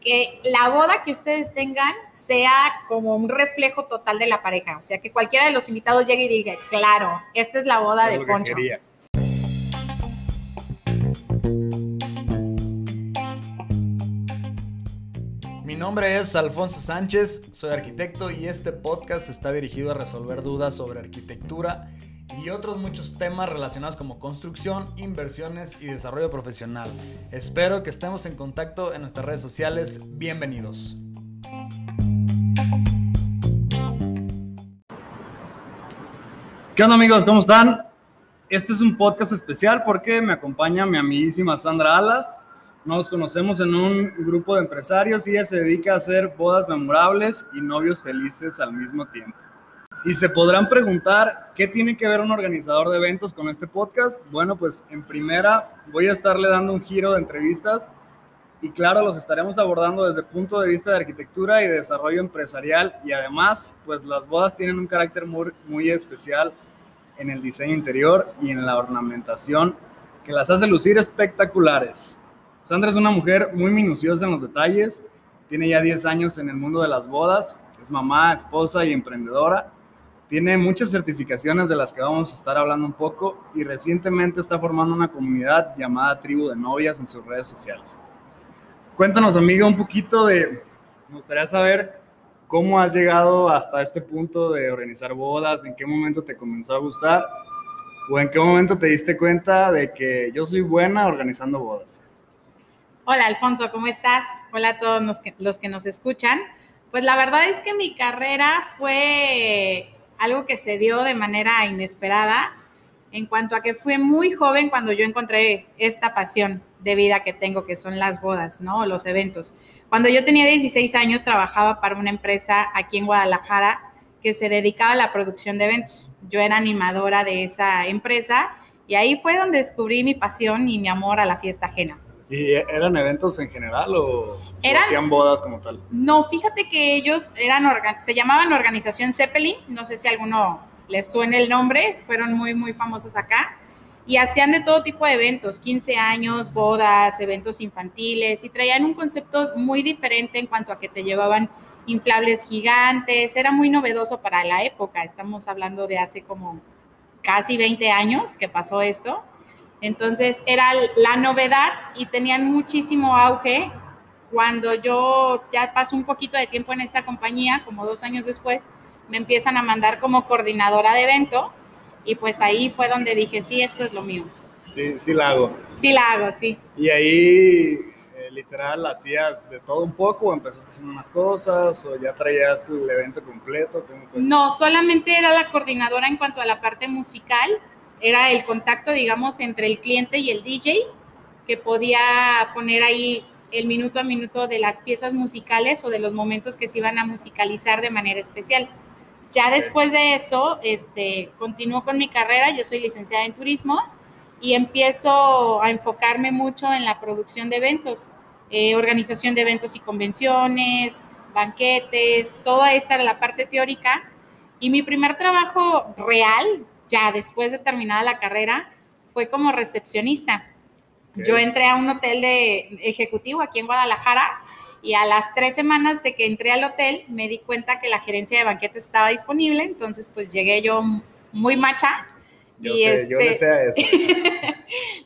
que la boda que ustedes tengan sea como un reflejo total de la pareja. O sea, que cualquiera de los invitados llegue y diga, claro, esta es la boda de Poncho. Mi nombre es Alfonso Sánchez, soy arquitecto y este podcast está dirigido a resolver dudas sobre arquitectura y otros muchos temas relacionados como construcción, inversiones y desarrollo profesional. Espero que estemos en contacto en nuestras redes sociales. Bienvenidos. ¿Qué onda amigos? ¿Cómo están? Este es un podcast especial porque me acompaña mi amiguísima Sandra Alas. Nos conocemos en un grupo de empresarios y ella se dedica a hacer bodas memorables y novios felices al mismo tiempo. Y se podrán preguntar, ¿qué tiene que ver un organizador de eventos con este podcast? Bueno, pues en primera voy a estarle dando un giro de entrevistas y claro, los estaremos abordando desde el punto de vista de arquitectura y desarrollo empresarial y además, pues las bodas tienen un carácter muy, muy especial en el diseño interior y en la ornamentación que las hace lucir espectaculares. Sandra es una mujer muy minuciosa en los detalles, tiene ya 10 años en el mundo de las bodas, es mamá, esposa y emprendedora tiene muchas certificaciones de las que vamos a estar hablando un poco y recientemente está formando una comunidad llamada Tribu de Novias en sus redes sociales. Cuéntanos, amiga, un poquito de, me gustaría saber cómo has llegado hasta este punto de organizar bodas, en qué momento te comenzó a gustar o en qué momento te diste cuenta de que yo soy buena organizando bodas. Hola, Alfonso, ¿cómo estás? Hola a todos los que, los que nos escuchan. Pues la verdad es que mi carrera fue algo que se dio de manera inesperada en cuanto a que fue muy joven cuando yo encontré esta pasión de vida que tengo, que son las bodas, ¿no? Los eventos. Cuando yo tenía 16 años trabajaba para una empresa aquí en Guadalajara que se dedicaba a la producción de eventos. Yo era animadora de esa empresa y ahí fue donde descubrí mi pasión y mi amor a la fiesta ajena. ¿Y eran eventos en general o, hacían bodas como tal? No, fíjate que ellos eran se llamaban Organización Zeppelin, no sé si a alguno les suene el nombre, fueron muy, muy famosos acá, y hacían de todo tipo de eventos, 15 años, bodas, eventos infantiles, y traían un concepto muy diferente en cuanto a que te llevaban inflables gigantes, era muy novedoso para la época, estamos hablando de hace como casi 20 años que pasó esto entonces era la novedad y tenían muchísimo auge. Cuando yo ya paso un poquito de tiempo en esta compañía, como dos años después, me empiezan a mandar como coordinadora de evento y pues ahí fue donde dije, sí, esto es lo mío. Sí, sí la hago. Sí la hago, sí. Y ahí eh, literal hacías de todo un poco o empezaste haciendo unas cosas o ya traías el evento completo? No, solamente era la coordinadora en cuanto a la parte musical era el contacto, digamos, entre el cliente y el DJ, que podía poner ahí el minuto a minuto de las piezas musicales o de los momentos que se iban a musicalizar de manera especial. Ya después de eso, este, continúo con mi carrera, yo soy licenciada en turismo y empiezo a enfocarme mucho en la producción de eventos, eh, organización de eventos y convenciones, banquetes, toda esta era la parte teórica. Y mi primer trabajo real, ya después de terminada la carrera, fue como recepcionista. Yo entré a un hotel de ejecutivo aquí en Guadalajara y a las tres semanas de que entré al hotel me di cuenta que la gerencia de banquetes estaba disponible, entonces pues llegué yo muy macha. Yo y sé, yo le este, a eso.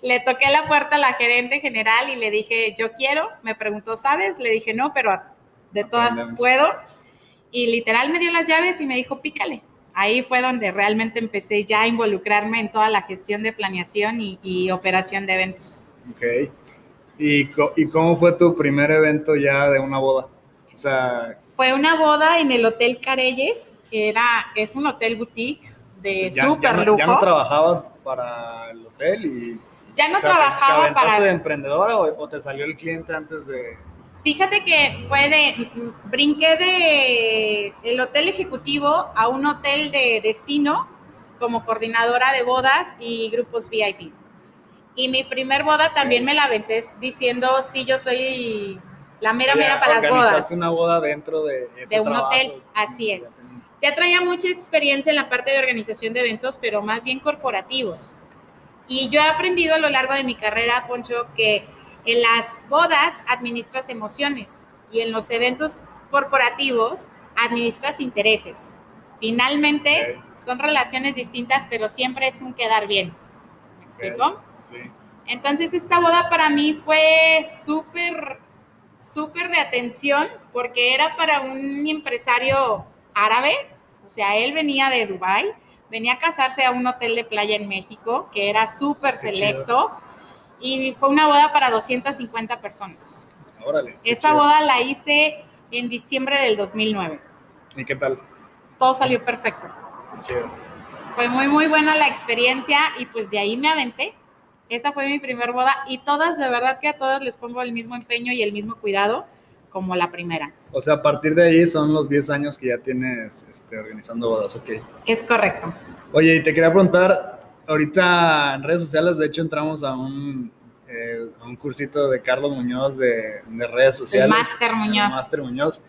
le toqué la puerta a la gerente general y le dije, yo quiero, me preguntó, ¿sabes? Le dije, no, pero de todas puedo. Y literal me dio las llaves y me dijo, pícale ahí fue donde realmente empecé ya a involucrarme en toda la gestión de planeación y, operación de eventos. Ok. ¿Y, ¿Y, cómo fue tu primer evento ya de una boda? O sea, fue una boda en el Hotel Carelles, que era, es un hotel boutique de súper lujo. ¿Ya no trabajabas para el hotel? y Ya no trabajaba para... de emprendedora o te salió el cliente antes de...? Fíjate que fue de, brinqué de el hotel ejecutivo a un hotel de destino como coordinadora de bodas y grupos VIP. Y mi primer boda también me la aventé diciendo, sí, yo soy la mera mera para las bodas. una boda dentro de, de un hotel, así es. Ya traía mucha experiencia en la parte de organización de eventos, pero más bien corporativos. Y yo he aprendido a lo largo de mi carrera, Poncho, que en las bodas administras emociones y en los eventos corporativos administras intereses. Finalmente son relaciones distintas, pero siempre es un quedar bien. ¿Me explico? Sí. Entonces esta boda para mí fue súper, súper de atención porque era para un empresario árabe, o sea, él venía de Dubái, venía a casarse a un hotel de playa en México que era súper selecto y fue una boda para 250 personas. Órale. Esa boda la hice en diciembre del 2009. ¿Y qué tal? Todo salió perfecto. Chido. Fue muy, muy buena la experiencia y pues de ahí me aventé. Esa fue mi primer boda y todas, de verdad que a todas les pongo el mismo empeño y el mismo cuidado como la primera. O sea, a partir de ahí son los 10 años que ya tienes este, organizando bodas, ¿ok? Es correcto. Oye, y te quería preguntar, ahorita en redes sociales, de hecho, entramos a un, eh, un cursito de Carlos Muñoz de, de redes sociales. El Máster Muñoz. Máster Muñoz.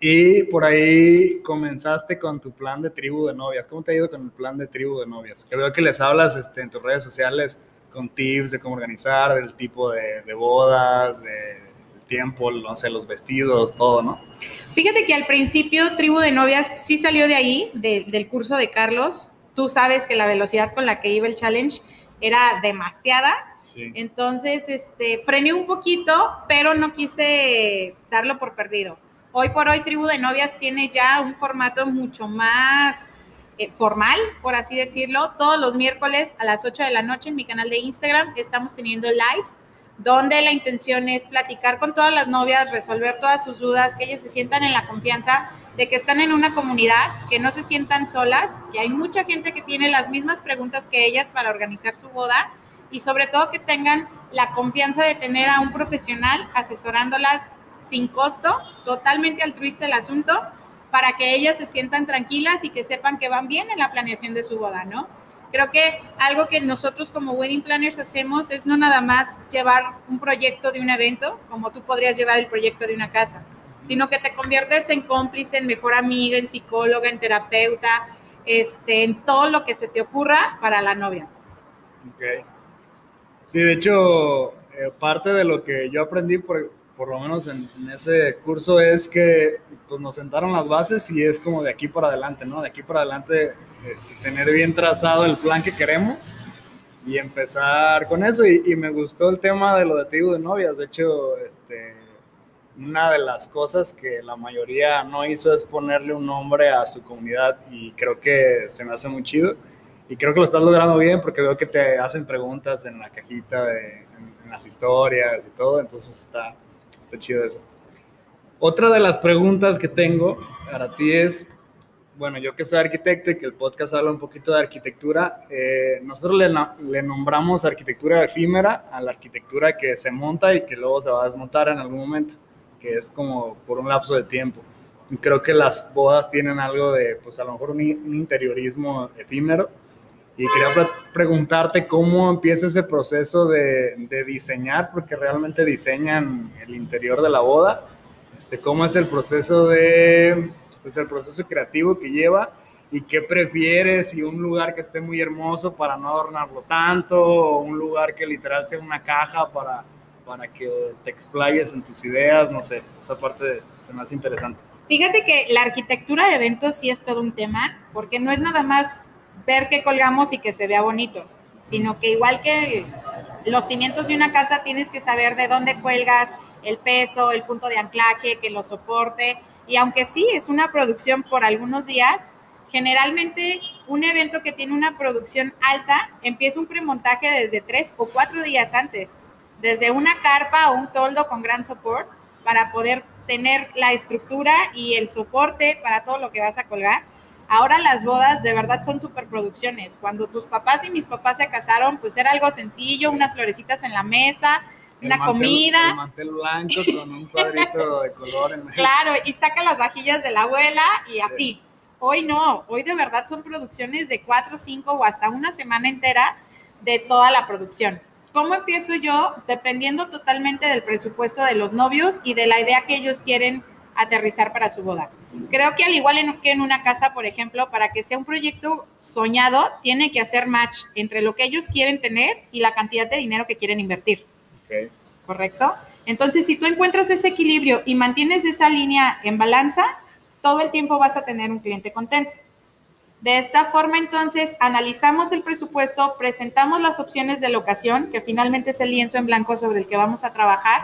Y por ahí comenzaste con tu plan de tribu de novias. ¿Cómo te ha ido con el plan de tribu de novias? Que veo que les hablas este, en tus redes sociales con tips de cómo organizar, del tipo de, de bodas, de tiempo, no sé, los vestidos, todo, ¿no? Fíjate que al principio Tribu de Novias sí salió de ahí, del curso de Carlos. Tú sabes que la velocidad con la que iba el challenge era demasiada. Entonces, este, frené un poquito, pero no quise darlo por perdido. Hoy por hoy, Tribu de Novias tiene ya un formato mucho más eh, formal, por así decirlo. Todos los miércoles a las 8 de la noche en mi canal de Instagram estamos teniendo lives donde la intención es platicar con todas las novias, resolver todas sus dudas, que ellas se sientan en la confianza de que están en una comunidad, que no se sientan solas, que hay mucha gente que tiene las mismas preguntas que ellas para organizar su boda y sobre todo que tengan la confianza de tener a un profesional asesorándolas sin costo, totalmente altruista el asunto, para que ellas se sientan tranquilas y que sepan que van bien en la planeación de su boda, ¿no? Creo que algo que nosotros como wedding planners hacemos es no nada más llevar un proyecto de un evento, como tú podrías llevar el proyecto de una casa, sino que te conviertes en cómplice, en mejor amiga, en psicóloga, en terapeuta, este, en todo lo que se te ocurra para la novia. Ok. Sí, de hecho, eh, parte de lo que yo aprendí, por, por lo menos en, ese curso, es que pues, nos sentaron las bases y es como de aquí para adelante, ¿no? De aquí para adelante este, tener bien trazado el plan que queremos y empezar con eso. Y, me gustó el tema de lo de tribu de novias. De hecho, este, una de las cosas que la mayoría no hizo es ponerle un nombre a su comunidad y creo que se me hace muy chido. Y creo que lo estás logrando bien porque veo que te hacen preguntas en la cajita, de, en, las historias y todo, entonces está, está chido eso. Otra de las preguntas que tengo para ti es, bueno, yo que soy arquitecto y que el podcast habla un poquito de arquitectura, eh, nosotros le, le, nombramos arquitectura efímera a la arquitectura que se monta y que luego se va a desmontar en algún momento, que es como por un lapso de tiempo. Creo que las bodas tienen algo de, pues a lo mejor un, interiorismo efímero. Y quería preguntarte cómo empieza ese proceso de, de, diseñar, porque realmente diseñan el interior de la boda. Este, ¿Cómo es el proceso de pues el proceso creativo que lleva y qué prefieres, si un lugar que esté muy hermoso para no adornarlo tanto, o un lugar que literal sea una caja para, para que te explayes en tus ideas, no sé, esa parte se me hace interesante. Fíjate que la arquitectura de eventos sí es todo un tema, porque no es nada más ver qué colgamos y que se vea bonito, sino que igual que los cimientos de una casa tienes que saber de dónde cuelgas, el peso, el punto de anclaje, que lo soporte, y aunque sí es una producción por algunos días, generalmente un evento que tiene una producción alta empieza un premontaje desde tres o cuatro días antes, desde una carpa o un toldo con gran soporte para poder tener la estructura y el soporte para todo lo que vas a colgar. Ahora las bodas de verdad son superproducciones. Cuando tus papás y mis papás se casaron, pues era algo sencillo, unas florecitas en la mesa, una comida. El mantel blanco con un cuadrito de color en Claro, y saca las vajillas de la abuela y así. Hoy no, hoy de verdad son producciones de cuatro, cinco o hasta una semana entera de toda la producción. ¿Cómo empiezo yo? Dependiendo totalmente del presupuesto de los novios y de la idea que ellos quieren aterrizar para su boda. Creo que al igual que en una casa, por ejemplo, para que sea un proyecto soñado, tiene que hacer match entre lo que ellos quieren tener y la cantidad de dinero que quieren invertir. ¿Correcto? Entonces, si tú encuentras ese equilibrio y mantienes esa línea en balanza, todo el tiempo vas a tener un cliente contento. De esta forma, entonces, analizamos el presupuesto, presentamos las opciones de locación, que finalmente es el lienzo en blanco sobre el que vamos a trabajar,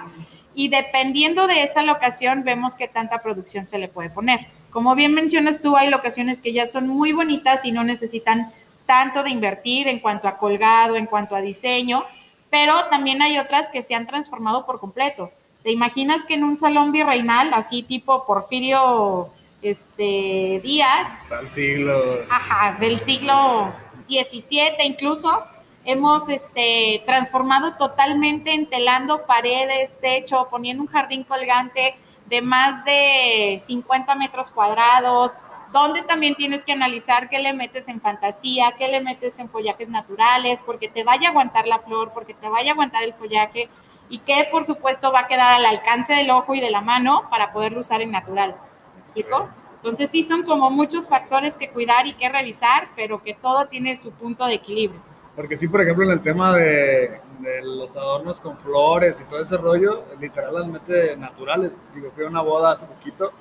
y dependiendo de esa locación, vemos qué tanta producción se le puede poner. Como bien mencionas tú, hay locaciones que ya son muy bonitas y no necesitan tanto de invertir en cuanto a colgado, en cuanto a diseño, pero también hay otras que se han transformado por completo. ¿Te imaginas que en un salón virreinal, así tipo Porfirio este, días. Del siglo. Ajá, del siglo XVII incluso. Hemos este, transformado totalmente entelando paredes, techo, poniendo un jardín colgante de más de 50 metros cuadrados, donde también tienes que analizar qué le metes en fantasía, qué le metes en follajes naturales, porque te vaya a aguantar la flor, porque te vaya a aguantar el follaje y que por supuesto va a quedar al alcance del ojo y de la mano para poderlo usar en natural. ¿Me explico? Entonces sí son como muchos factores que cuidar y que revisar, pero que todo tiene su punto de equilibrio. Porque sí, por ejemplo, en el tema de, los adornos con flores y todo ese rollo, literalmente naturales. Digo, fui a una boda hace poquito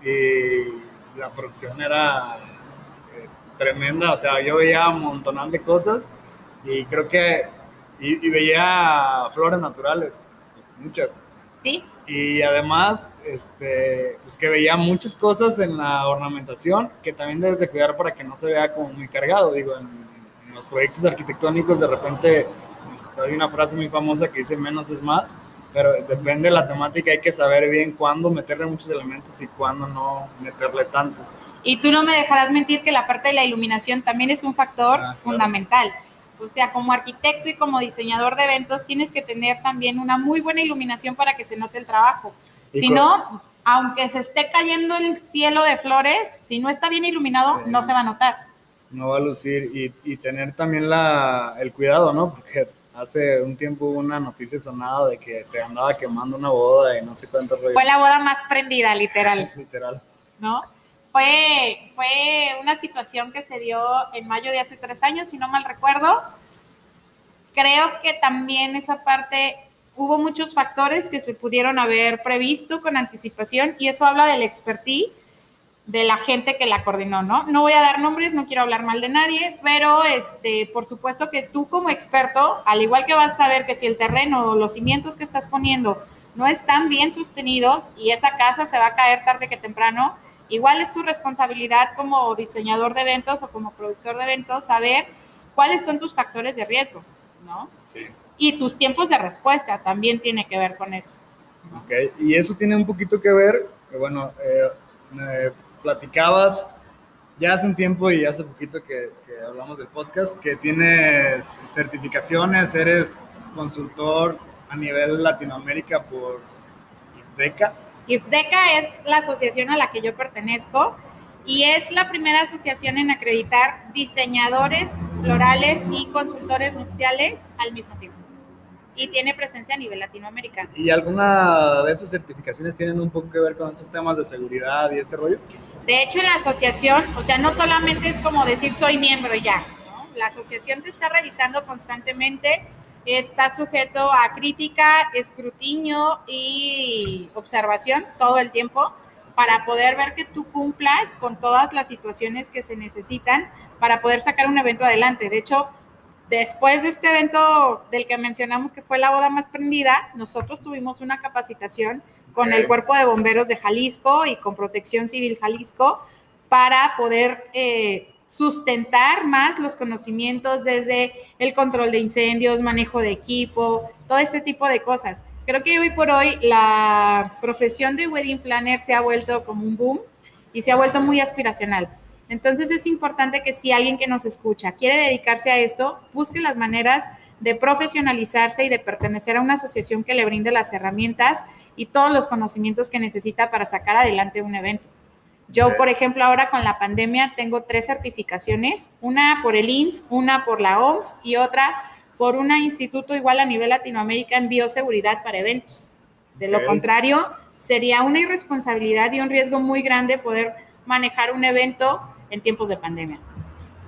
y la producción era eh, tremenda. O sea, yo veía un montón de cosas y creo que, y, y veía flores naturales, pues muchas. Sí. Y además, este, pues que veía muchas cosas en la ornamentación que también debes de cuidar para que no se vea como muy cargado. Digo, en, los proyectos arquitectónicos de repente este, hay una frase muy famosa que dice menos es más, pero depende de la temática, hay que saber bien cuándo meterle muchos elementos y cuándo no meterle tantos. Y tú no me dejarás mentir que la parte de la iluminación también es un factor ah, fundamental. O sea, como arquitecto y como diseñador de eventos tienes que tener también una muy buena iluminación para que se note el trabajo. Si no, aunque se esté cayendo el cielo de flores, si no está bien iluminado, no se va a notar. No va a lucir y, tener también la, el cuidado, ¿no? Porque hace un tiempo hubo una noticia sonada de que se andaba quemando una boda y no sé cuánto Fue la boda más prendida, literal. literal. ¿No? Fue, fue una situación que se dio en mayo de hace tres años, si no mal recuerdo. Creo que también esa parte hubo muchos factores que se pudieron haber previsto con anticipación y eso habla del expertise de la gente que la coordinó, ¿no? No voy a dar nombres, no quiero hablar mal de nadie, pero este, por supuesto que tú como experto, al igual que vas a saber que si el terreno o los cimientos que estás poniendo no están bien sostenidos y esa casa se va a caer tarde que temprano, Igual es tu responsabilidad como diseñador de eventos o como productor de eventos saber cuáles son tus factores de riesgo, ¿no? Sí. Y tus tiempos de respuesta también tiene que ver con eso. Ok, y eso tiene un poquito que ver, bueno, eh, platicabas ya hace un tiempo y hace poquito que, que, hablamos del podcast, que tienes certificaciones, eres consultor a nivel Latinoamérica por IFDECA. IFDECA es la asociación a la que yo pertenezco y es la primera asociación en acreditar diseñadores florales y consultores nupciales al mismo tiempo. Y tiene presencia a nivel Latinoamérica. ¿Y alguna de esas certificaciones tienen un poco que ver con estos temas de seguridad y este rollo? De hecho, en la asociación, o sea, no solamente es como decir soy miembro ya, ¿no? La asociación te está revisando constantemente está sujeto a crítica, escrutinio y observación todo el tiempo para poder ver que tú cumplas con todas las situaciones que se necesitan para poder sacar un evento adelante. De hecho, después de este evento del que mencionamos que fue la boda más prendida, nosotros tuvimos una capacitación con el Cuerpo de Bomberos de Jalisco y con Protección Civil Jalisco para poder eh, sustentar más los conocimientos desde el control de incendios, manejo de equipo, todo ese tipo de cosas. Creo que hoy por hoy la profesión de wedding planner se ha vuelto como un boom y se ha vuelto muy aspiracional. Entonces es importante que si alguien que nos escucha quiere dedicarse a esto, busque las maneras de profesionalizarse y de pertenecer a una asociación que le brinde las herramientas y todos los conocimientos que necesita para sacar adelante un evento. Yo, por ejemplo, ahora con la pandemia tengo tres certificaciones, una por el INS, una por la OMS y otra por un instituto igual a nivel Latinoamérica en bioseguridad para eventos. De lo contrario, sería una irresponsabilidad y un riesgo muy grande poder manejar un evento en tiempos de pandemia.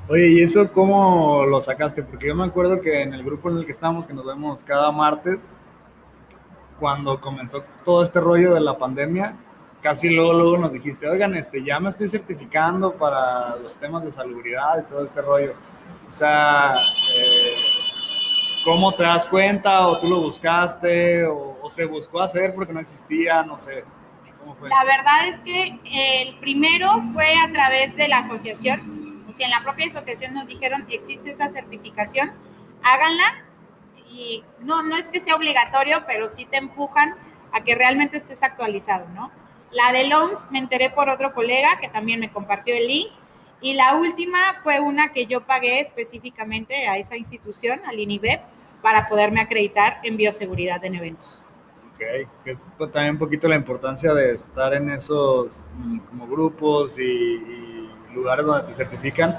Oye, ¿y eso cómo lo sacaste? Porque yo me acuerdo que en el grupo en el que estamos, que nos vemos cada martes, cuando comenzó todo este rollo de la pandemia, casi luego, luego nos dijiste, oigan, este, ya me estoy certificando para los temas de salubridad y todo este rollo. O sea, eh, ¿cómo te das cuenta? ¿O tú lo buscaste? O, se buscó hacer porque no existía? No sé. ¿Cómo fue la verdad es que el primero fue a través de la asociación. O sea, en la propia asociación nos dijeron, existe esa certificación, háganla. Y no, no es que sea obligatorio, pero sí te empujan a que realmente estés actualizado, ¿no? La de LOMS me enteré por otro colega que también me compartió el link. Y la última fue una que yo pagué específicamente a esa institución, al INIBEP, para poderme acreditar en bioseguridad en eventos. Ok, que es también un poquito la importancia de estar en esos mm, como grupos y, lugares donde te certifican,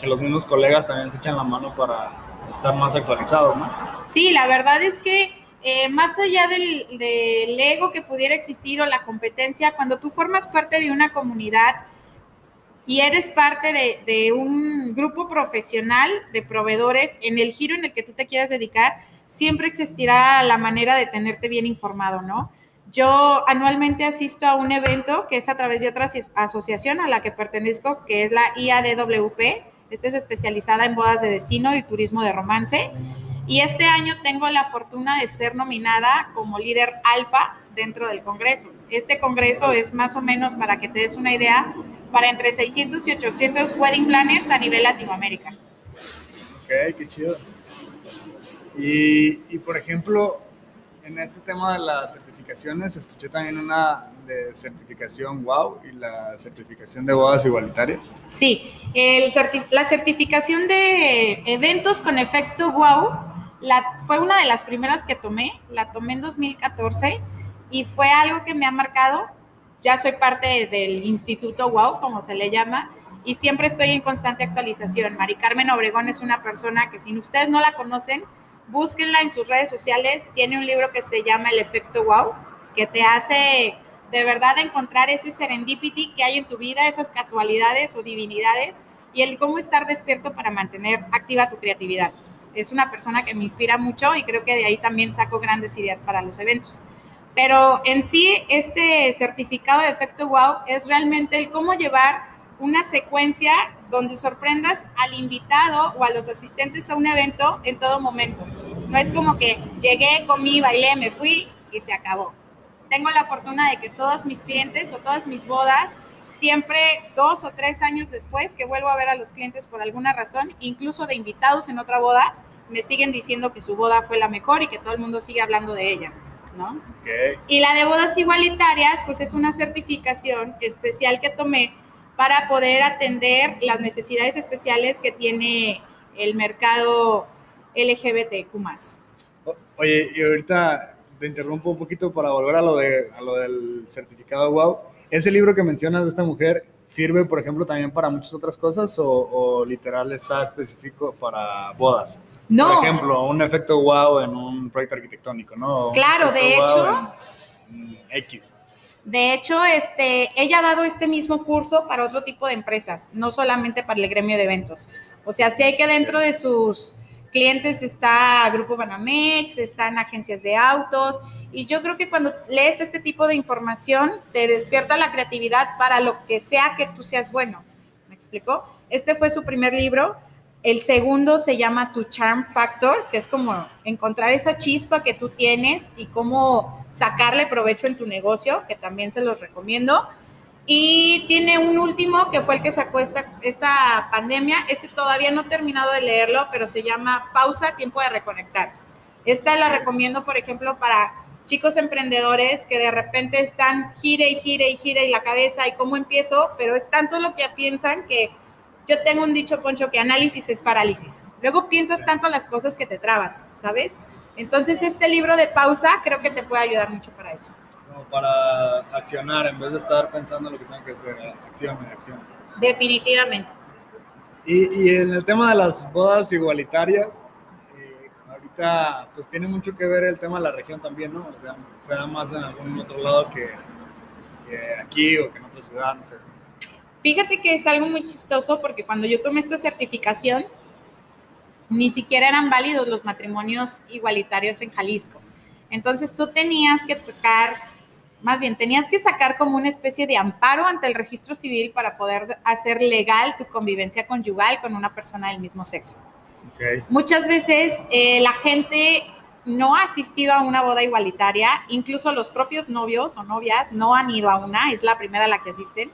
que los mismos colegas también se echan la mano para estar más actualizados, ¿no? Sí, la verdad es que eh, más allá del, ego que pudiera existir o la competencia, cuando tú formas parte de una comunidad y eres parte de, un grupo profesional de proveedores en el giro en el que tú te quieras dedicar, siempre existirá la manera de tenerte bien informado, ¿no? Yo anualmente asisto a un evento que es a través de otra asociación a la que pertenezco, que es la IADWP. Esta es especializada en bodas de destino y turismo de romance. Y este año tengo la fortuna de ser nominada como líder alfa dentro del Congreso. Este Congreso es más o menos, para que te des una idea, para entre 600 y 800 wedding planners a nivel Latinoamérica. Ok, qué chido. Y, y por ejemplo, en este tema de las certificaciones, escuché también una de certificación WOW y la certificación de bodas igualitarias. Sí, el la certificación de eventos con efecto WOW fue una de las primeras que tomé, la tomé en 2014 y fue algo que me ha marcado. Ya soy parte del Instituto WOW, como se le llama, y siempre estoy en constante actualización. Mari Carmen Obregón es una persona que si ustedes no la conocen, búsquenla en sus redes sociales. Tiene un libro que se llama El efecto WOW, que te hace de verdad encontrar ese serendipity que hay en tu vida, esas casualidades o divinidades, y el cómo estar despierto para mantener activa tu creatividad es una persona que me inspira mucho y creo que de ahí también saco grandes ideas para los eventos. Pero en sí, este certificado de efecto wow es realmente el cómo llevar una secuencia donde sorprendas al invitado o a los asistentes a un evento en todo momento. No es como que llegué, comí, bailé, me fui y se acabó. Tengo la fortuna de que todos mis clientes o todas mis bodas, siempre dos o tres años después que vuelvo a ver a los clientes por alguna razón, incluso de invitados en otra boda, me siguen diciendo que su boda fue la mejor y que todo el mundo sigue hablando de ella, ¿no? Y la de bodas igualitarias, pues es una certificación especial que tomé para poder atender las necesidades especiales que tiene el mercado LGBTQ+. Oye, y ahorita te interrumpo un poquito para volver a lo, de, a lo del certificado WOW. Ese libro que mencionas de esta mujer, ¿sirve, por ejemplo, también para muchas otras cosas o, o literal está específico para bodas? No. Por ejemplo, un efecto wow en un proyecto arquitectónico, ¿no? claro, de hecho. X. De hecho, este, ella ha dado este mismo curso para otro tipo de empresas, no solamente para el gremio de eventos. O sea, hay que dentro de sus clientes está Grupo Banamex, están agencias de autos, y yo creo que cuando lees este tipo de información, te despierta la creatividad para lo que sea que tú seas bueno. ¿Me explicó? Este fue su primer libro el segundo se llama Tu Charm Factor, que es como encontrar esa chispa que tú tienes y cómo sacarle provecho en tu negocio, que también se los recomiendo. Y tiene un último que fue el que sacó esta, esta pandemia. Este todavía no he terminado de leerlo, pero se llama Pausa, Tiempo de Reconectar. Esta la recomiendo, por ejemplo, para chicos emprendedores que de repente están gire y gire y gire y la cabeza y cómo empiezo, pero es tanto lo que piensan que yo tengo un dicho, Poncho, que análisis es parálisis. Luego piensas tanto las cosas que te trabas, ¿sabes? Entonces, este libro de pausa creo que te puede ayudar mucho para eso. Como para accionar, en vez de estar pensando lo que tengo que hacer, acción, acción. Definitivamente. Y, y, en el tema de las bodas igualitarias, eh, ahorita pues tiene mucho que ver el tema de la región también, ¿no? O sea, se da más en algún otro lado que, que aquí o que en otra ciudad, no sé. Fíjate que es algo muy chistoso porque cuando yo tomé esta certificación, ni siquiera eran válidos los matrimonios igualitarios en Jalisco. Entonces tú tenías que tocar, más bien, tenías que sacar como una especie de amparo ante el registro civil para poder hacer legal tu convivencia conyugal con una persona del mismo sexo. Muchas veces eh, la gente no ha asistido a una boda igualitaria, incluso los propios novios o novias no han ido a una, es la primera a la que asisten.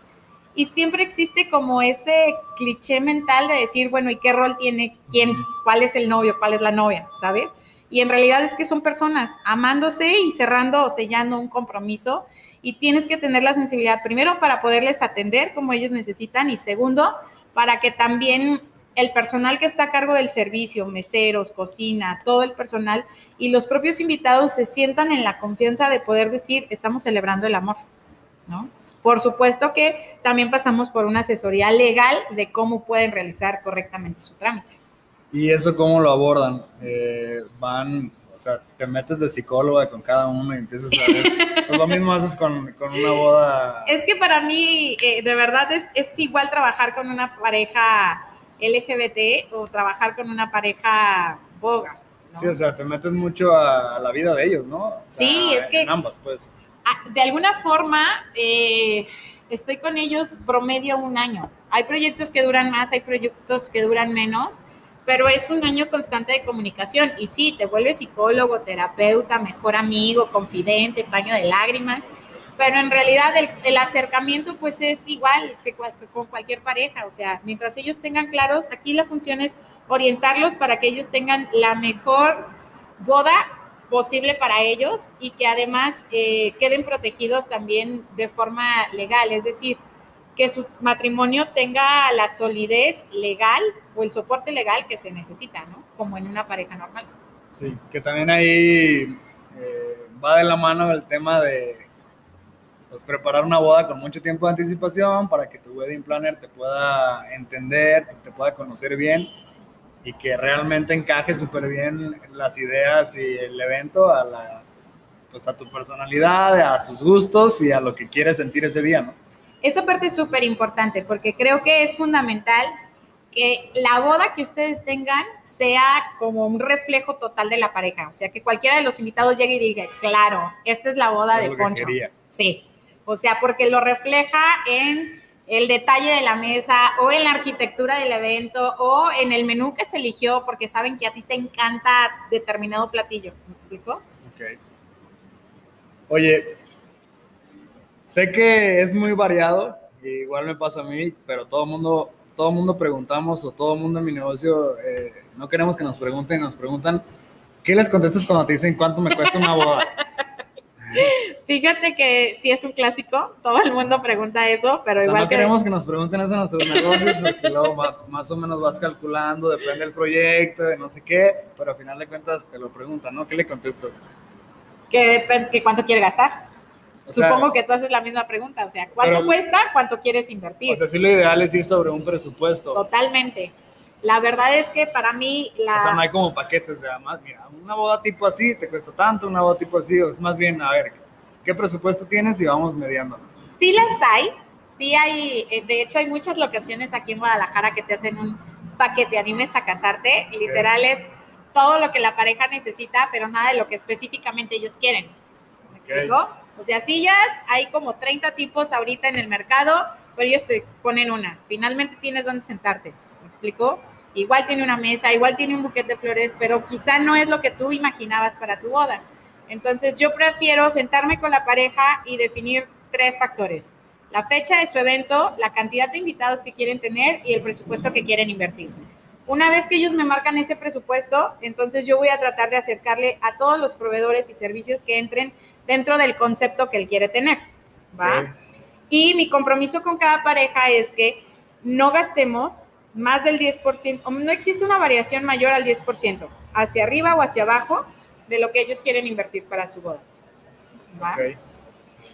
Y siempre existe como ese cliché mental de decir, bueno, ¿y qué rol tiene quién? ¿Cuál es el novio? ¿Cuál es la novia? ¿Sabes? Y en realidad es que son personas amándose y cerrando o sellando un compromiso y tienes que tener la sensibilidad primero para poderles atender como ellos necesitan y segundo, para que también el personal que está a cargo del servicio, meseros, cocina, todo el personal y los propios invitados se sientan en la confianza de poder decir, estamos celebrando el amor, ¿no? Por supuesto que también pasamos por una asesoría legal de cómo pueden realizar correctamente su trámite. ¿Y eso cómo lo abordan? Eh, van, o sea, te metes de psicóloga con cada uno y empiezas a ver. pues lo mismo haces con, con, una boda. Es que para mí, eh, de verdad, es, es igual trabajar con una pareja LGBT o trabajar con una pareja boga. Sí, o sea, te metes mucho a, la vida de ellos, ¿no? sí, es que... En ambas, pues. De alguna forma, eh, estoy con ellos promedio un año. Hay proyectos que duran más, hay proyectos que duran menos, pero es un año constante de comunicación. Y sí, te vuelves psicólogo, terapeuta, mejor amigo, confidente, paño de lágrimas pero en realidad el, acercamiento pues es igual que, con cualquier pareja, o sea, mientras ellos tengan claros, aquí la función es orientarlos para que ellos tengan la mejor boda posible para ellos y que además eh, queden protegidos también de forma legal, es decir, que su matrimonio tenga la solidez legal o el soporte legal que se necesita, ¿no? Como en una pareja normal. Sí, que también ahí eh, va de la mano el tema de pues, preparar una boda con mucho tiempo de anticipación para que tu wedding planner te pueda entender, te pueda conocer bien y que realmente encaje súper bien las ideas y el evento a, la, pues a tu personalidad, a tus gustos y a lo que quieres sentir ese día, ¿no? Esa parte es súper importante porque creo que es fundamental que la boda que ustedes tengan sea como un reflejo total de la pareja. O sea, que cualquiera de los invitados llegue y diga, claro, esta es la boda de Poncho. Sí, o sea, porque lo refleja en el detalle de la mesa o en la arquitectura del evento o en el menú que se eligió porque saben que a ti te encanta determinado platillo. ¿Me explico? Ok. Oye, sé que es muy variado, igual me pasa a mí, pero todo el mundo, todo mundo preguntamos o todo el mundo en mi negocio, eh, no queremos que nos pregunten, nos preguntan, ¿qué les contestas cuando te dicen cuánto me cuesta una boda? Fíjate que sí es un clásico, todo el mundo pregunta eso, pero igual no queremos que nos pregunten eso en nuestros negocios porque luego más, más o menos vas calculando, depende del proyecto, de no sé qué, pero al final de cuentas te lo preguntan, ¿no? ¿Qué le contestas? Que, depende, que cuánto quiere gastar. Supongo que tú haces la misma pregunta, o sea, ¿cuánto cuesta? ¿Cuánto quieres invertir? O sea, sí lo ideal es ir sobre un presupuesto. Totalmente. La verdad es que para mí la... O sea, no hay como paquetes, de más, mira, una boda tipo así te cuesta tanto, una boda tipo así, es más bien, a ver, ¿qué presupuesto tienes y vamos mediando? Sí las hay, sí hay, eh, de hecho hay muchas locaciones aquí en Guadalajara que te hacen un paquete, animes a casarte, literal es todo lo que la pareja necesita, pero nada de lo que específicamente ellos quieren. ¿Me explico? O sea, sillas, hay como 30 tipos ahorita en el mercado, pero ellos te ponen una. Finalmente tienes donde sentarte. ¿Me explico? Igual tiene una mesa, igual tiene un buquete de flores, pero quizá no es lo que tú imaginabas para tu boda. Entonces yo prefiero sentarme con la pareja y definir tres factores. La fecha de su evento, la cantidad de invitados que quieren tener y el presupuesto que quieren invertir. Una vez que ellos me marcan ese presupuesto, entonces yo voy a tratar de acercarle a todos los proveedores y servicios que entren dentro del concepto que él quiere tener. ¿va? Y mi compromiso con cada pareja es que no gastemos más del 10%, no existe una variación mayor al 10%, hacia arriba o hacia abajo de lo que ellos quieren invertir para su boda.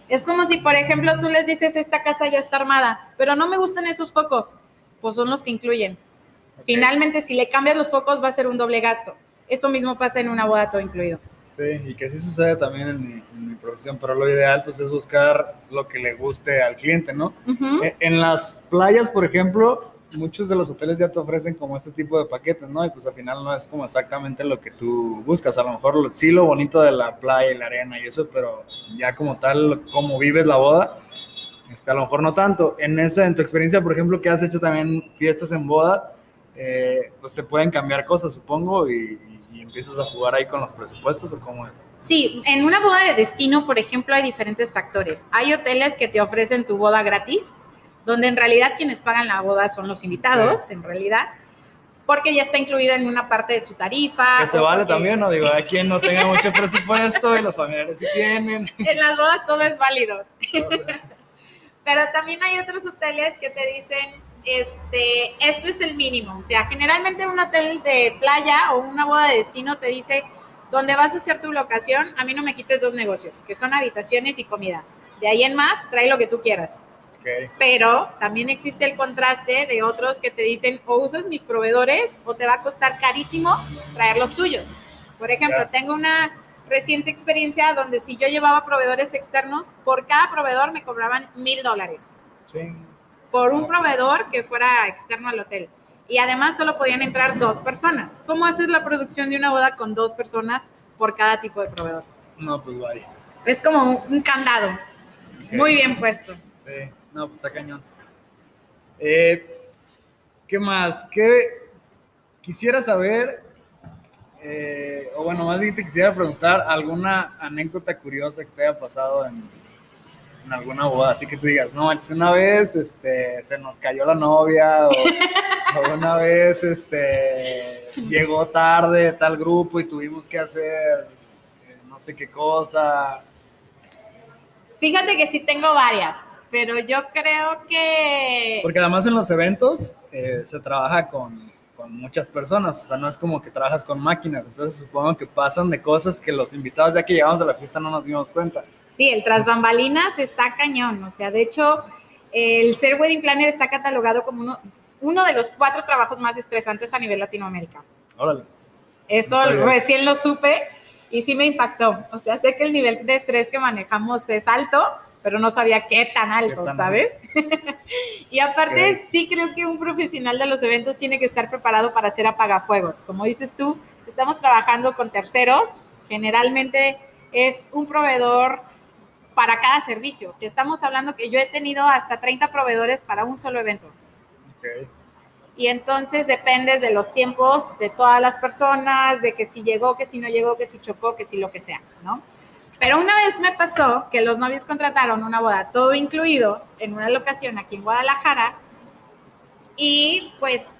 Es como si, por ejemplo, tú les dices, esta casa ya está armada, pero no me gustan esos focos, pues son los que incluyen. Finalmente, si le cambias los focos, va a ser un doble gasto. Eso mismo pasa en una boda todo incluido. Sí, y que así sucede también en mi, profesión, pero lo ideal pues es buscar lo que le guste al cliente, ¿no? E, en, las playas, por ejemplo, muchos de los hoteles ya te ofrecen como este tipo de paquetes, ¿no? Y pues al final no es como exactamente lo que tú buscas. A lo mejor sí lo bonito de la playa y la arena y eso, pero ya como tal, como vives la boda, este, a lo mejor no tanto. En, esa, en tu experiencia, por ejemplo, que has hecho también fiestas en boda, eh, pues se pueden cambiar cosas, supongo, y, y, empiezas a jugar ahí con los presupuestos o cómo es. Sí, en una boda de destino, por ejemplo, hay diferentes factores. Hay hoteles que te ofrecen tu boda gratis donde en realidad quienes pagan la boda son los invitados, en realidad, porque ya está incluida en una parte de su tarifa. Que se vale también, ¿no? Digo, hay quien no tenga mucho presupuesto y los familiares sí tienen. En las bodas todo es válido. Pero también hay otros hoteles que te dicen, este, esto es el mínimo. O sea, generalmente un hotel de playa o una boda de destino te dice, donde vas a hacer tu locación, a mí no me quites dos negocios, que son habitaciones y comida. De ahí en más, trae lo que tú quieras. Pero también existe el contraste de otros que te dicen o usas mis proveedores o te va a costar carísimo traer los tuyos. Por ejemplo, tengo una reciente experiencia donde si yo llevaba proveedores externos, por cada proveedor me cobraban mil dólares. Por un proveedor que fuera externo al hotel. Y además solo podían entrar dos personas. ¿Cómo haces la producción de una boda con dos personas por cada tipo de proveedor? No, pues vaya. Es como un, candado. Muy bien puesto. Sí. No, pues está cañón. Eh, ¿Qué más? ¿Qué quisiera saber? Eh, o bueno, más bien te quisiera preguntar alguna anécdota curiosa que te haya pasado en, alguna boda, así que tú digas, no, una vez este, se nos cayó la novia, o, una vez este, llegó tarde tal grupo y tuvimos que hacer eh, no sé qué cosa. Fíjate que sí tengo varias pero yo creo que... Porque además en los eventos eh, se trabaja con, con, muchas personas, o sea, no es como que trabajas con máquinas, entonces supongo que pasan de cosas que los invitados ya que llegamos a la fiesta no nos dimos cuenta. Sí, el tras bambalinas está cañón, o sea, de hecho, el ser wedding planner está catalogado como uno, uno de los cuatro trabajos más estresantes a nivel Latinoamérica. Órale. Eso recién lo supe y sí me impactó. O sea, sé que el nivel de estrés que manejamos es alto, pero no sabía qué tan alto, ¿sabes? y aparte, sí creo que un profesional de los eventos tiene que estar preparado para hacer apagafuegos. Como dices tú, estamos trabajando con terceros, generalmente es un proveedor para cada servicio. Si estamos hablando que yo he tenido hasta 30 proveedores para un solo evento. Okay. Y entonces depende de los tiempos de todas las personas, de que si llegó, que si no llegó, que si chocó, que si lo que sea, ¿no? Pero una vez me pasó que los novios contrataron una boda todo incluido en una locación aquí en Guadalajara y pues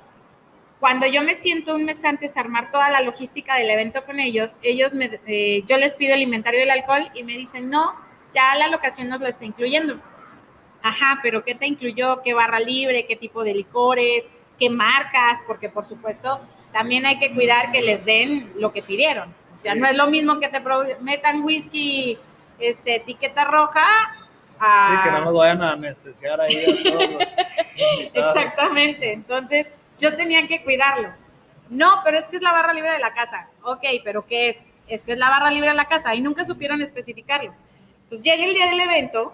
cuando yo me siento un mes antes a armar toda la logística del evento con ellos, ellos me, eh, yo les pido el inventario del alcohol y me dicen, no, ya la locación nos lo está incluyendo. Ajá, pero ¿qué te incluyó? ¿Qué barra libre? ¿Qué tipo de licores? ¿Qué marcas? Porque por supuesto también hay que cuidar que les den lo que pidieron. O sea, no es lo mismo que te metan whisky, este, etiqueta roja. Sí, que no nos vayan a anestesiar ahí a todos los Exactamente. Entonces, yo tenía que cuidarlo. No, pero es que es la barra libre de la casa. Ok, pero ¿qué es? Es que es la barra libre de la casa y nunca supieron especificarlo. Entonces llega el día del evento,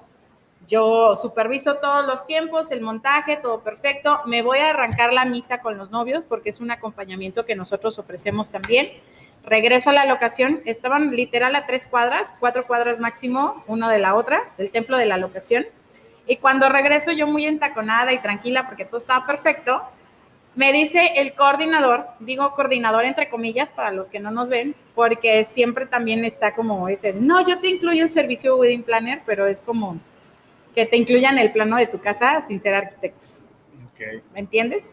yo superviso todos los tiempos, el montaje, todo perfecto. Me voy a arrancar la misa con los novios porque es un acompañamiento que nosotros ofrecemos también. Regreso a la locación, estaban literal a tres cuadras, cuatro cuadras máximo, una de la otra, del templo de la locación. Y cuando regreso yo muy entaconada y tranquila porque todo estaba perfecto, me dice el coordinador, digo coordinador entre comillas para los que no nos ven, porque siempre también está como ese, no, yo te incluyo el servicio Wedding Planner, pero es como que te incluyan el plano de tu casa sin ser arquitectos. ¿Me entiendes?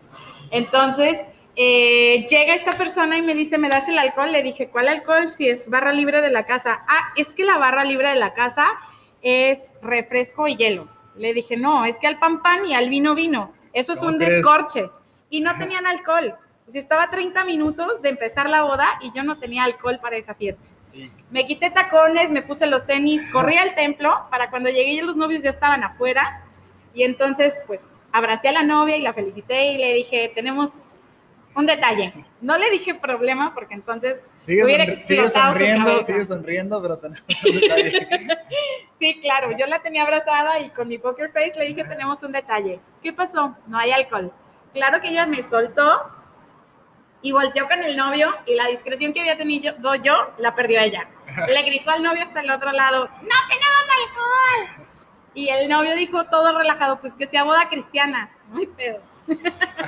Entonces, eh, llega esta persona y me dice, ¿me das el alcohol? Le dije, ¿cuál alcohol? Si es barra libre de la casa. Ah, es que la barra libre de la casa es refresco y hielo. Le dije, no, es que al pan pan y al vino vino. Eso es un descorche. Y no tenían alcohol. Pues estaba 30 minutos de empezar la boda y yo no tenía alcohol para esa fiesta. Me quité tacones, me puse los tenis, corrí al templo para cuando llegué y los novios ya estaban afuera. Y entonces, pues, abracé a la novia y la felicité y le dije, tenemos un detalle. No le dije problema porque entonces sigue hubiera explotado sigue sonriendo, sigue sonriendo, pero tenemos un detalle. sí, claro, yo la tenía abrazada y con mi poker face le dije tenemos un detalle. ¿Qué pasó? No hay alcohol. Claro que ella me soltó y volteó con el novio y la discreción que había tenido yo la perdió ella. Le gritó al novio hasta el otro lado, no tenemos alcohol. Y el novio dijo todo relajado, pues que sea boda cristiana. Muy pedo.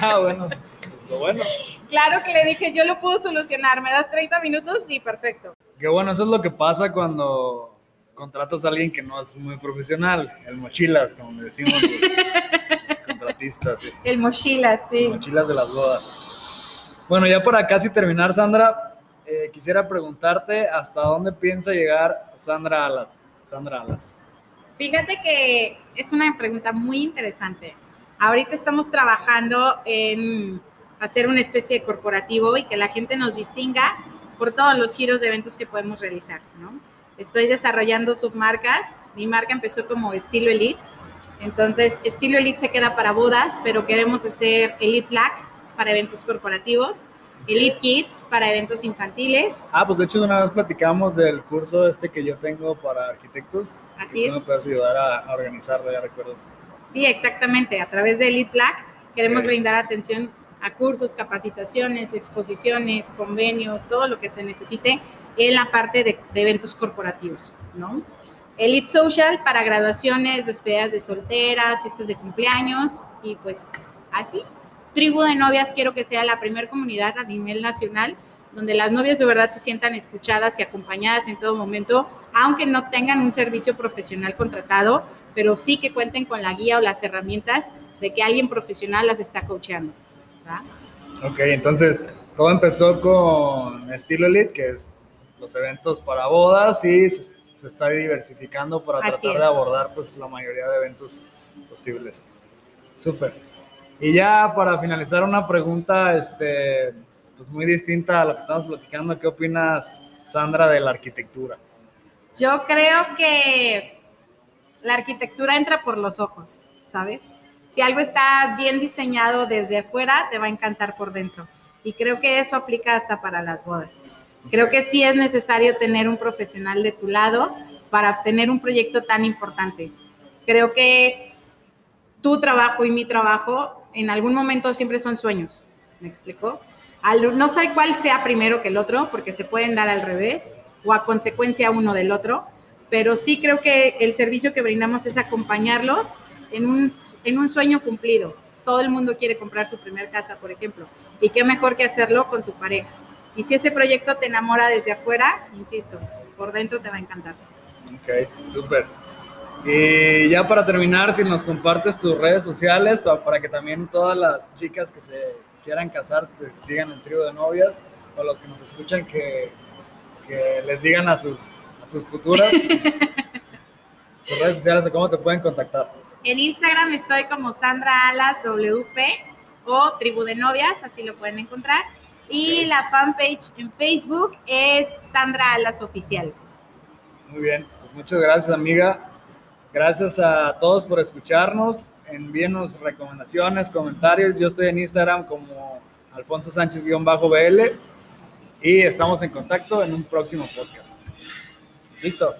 Ah, bueno, lo bueno. Claro que le dije, yo lo puedo solucionar, me das 30 minutos, sí, perfecto. Qué bueno, eso es lo que pasa cuando contratas a alguien que no es muy profesional, el mochilas, como me decimos los, contratistas. El mochilas, sí. El mochilas de las bodas. Bueno, ya para casi terminar, Sandra, eh, quisiera preguntarte hasta dónde piensa llegar Sandra Alas. Sandra Alas. Fíjate que es una pregunta muy interesante. Ahorita estamos trabajando en hacer una especie de corporativo y que la gente nos distinga por todos los giros de eventos que podemos realizar, ¿no? Estoy desarrollando submarcas. Mi marca empezó como Estilo Elite. Entonces, Estilo Elite se queda para bodas, pero queremos hacer Elite Black para eventos corporativos, Elite Kids para eventos infantiles. Ah, pues de hecho una vez platicamos del curso este que yo tengo para arquitectos. Así es. me puedes ayudar a, organizarlo, ya recuerdo. Sí, exactamente. A través de Elite Black queremos brindar atención a cursos, capacitaciones, exposiciones, convenios, todo lo que se necesite en la parte de, eventos corporativos, ¿no? Elite Social para graduaciones, despedidas de solteras, fiestas de cumpleaños y pues así. Tribu de novias quiero que sea la primera comunidad a nivel nacional donde las novias de verdad se sientan escuchadas y acompañadas en todo momento, aunque no tengan un servicio profesional contratado, pero sí que cuenten con la guía o las herramientas de que alguien profesional las está coachando. Ok, entonces todo empezó con Estilo Elite, que es los eventos para bodas y se, está diversificando para tratar de abordar pues la mayoría de eventos posibles. Súper. Y ya para finalizar una pregunta este, pues muy distinta a lo que estamos platicando, ¿qué opinas Sandra de la arquitectura? Yo creo que la arquitectura entra por los ojos, ¿sabes? Si algo está bien diseñado desde afuera, te va a encantar por dentro. Y creo que eso aplica hasta para las bodas. Creo que sí es necesario tener un profesional de tu lado para tener un proyecto tan importante. Creo que tu trabajo y mi trabajo en algún momento siempre son sueños. ¿Me explico? no sé cuál sea primero que el otro, porque se pueden dar al revés o a consecuencia uno del otro, pero sí creo que el servicio que brindamos es acompañarlos en un, en un sueño cumplido. Todo el mundo quiere comprar su primer casa, por ejemplo, y qué mejor que hacerlo con tu pareja. Y si ese proyecto te enamora desde afuera, insisto, por dentro te va a encantar. Ok, súper. Y ya para terminar, si nos compartes tus redes sociales, para que también todas las chicas que se quieran casar te sigan el trío de novias, o los que nos escuchan que, que les digan a sus, a sus futuras. tus redes sociales o cómo te pueden contactar. En Instagram estoy como Sandra Alas WP o Tribu de Novias, así lo pueden encontrar. Y la fanpage en Facebook es Sandra Alas Oficial. Muy bien, pues muchas gracias amiga. Gracias a todos por escucharnos. Envíenos recomendaciones, comentarios. Yo estoy en Instagram como Alfonso Sánchez-BL y estamos en contacto en un próximo podcast. Listo.